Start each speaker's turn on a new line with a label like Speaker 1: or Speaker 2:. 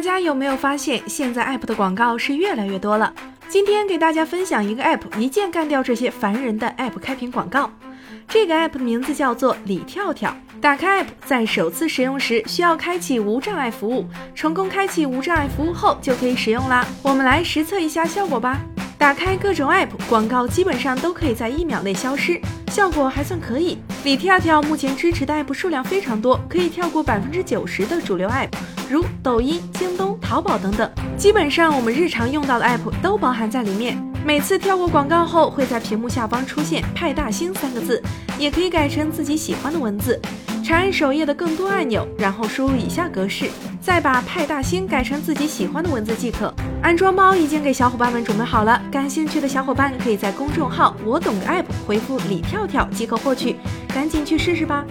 Speaker 1: 大家有没有发现，现在 app 的广告是越来越多了？今天给大家分享一个 app，一键干掉这些烦人的 app 开屏广告。这个 app 的名字叫做李跳跳。打开 app，在首次使用时需要开启无障碍服务，成功开启无障碍服务后就可以使用啦。我们来实测一下效果吧。打开各种 app，广告基本上都可以在一秒内消失，效果还算可以。李跳跳目前支持的 app 数量非常多，可以跳过百分之九十的主流 app，如抖音、京东、淘宝等等，基本上我们日常用到的 app 都包含在里面。每次跳过广告后，会在屏幕下方出现“派大星”三个字，也可以改成自己喜欢的文字。长按首页的更多按钮，然后输入以下格式，再把派大星改成自己喜欢的文字即可。安装包已经给小伙伴们准备好了，感兴趣的小伙伴可以在公众号“我懂个 app” 回复“李跳跳”即可获取，赶紧去试试吧。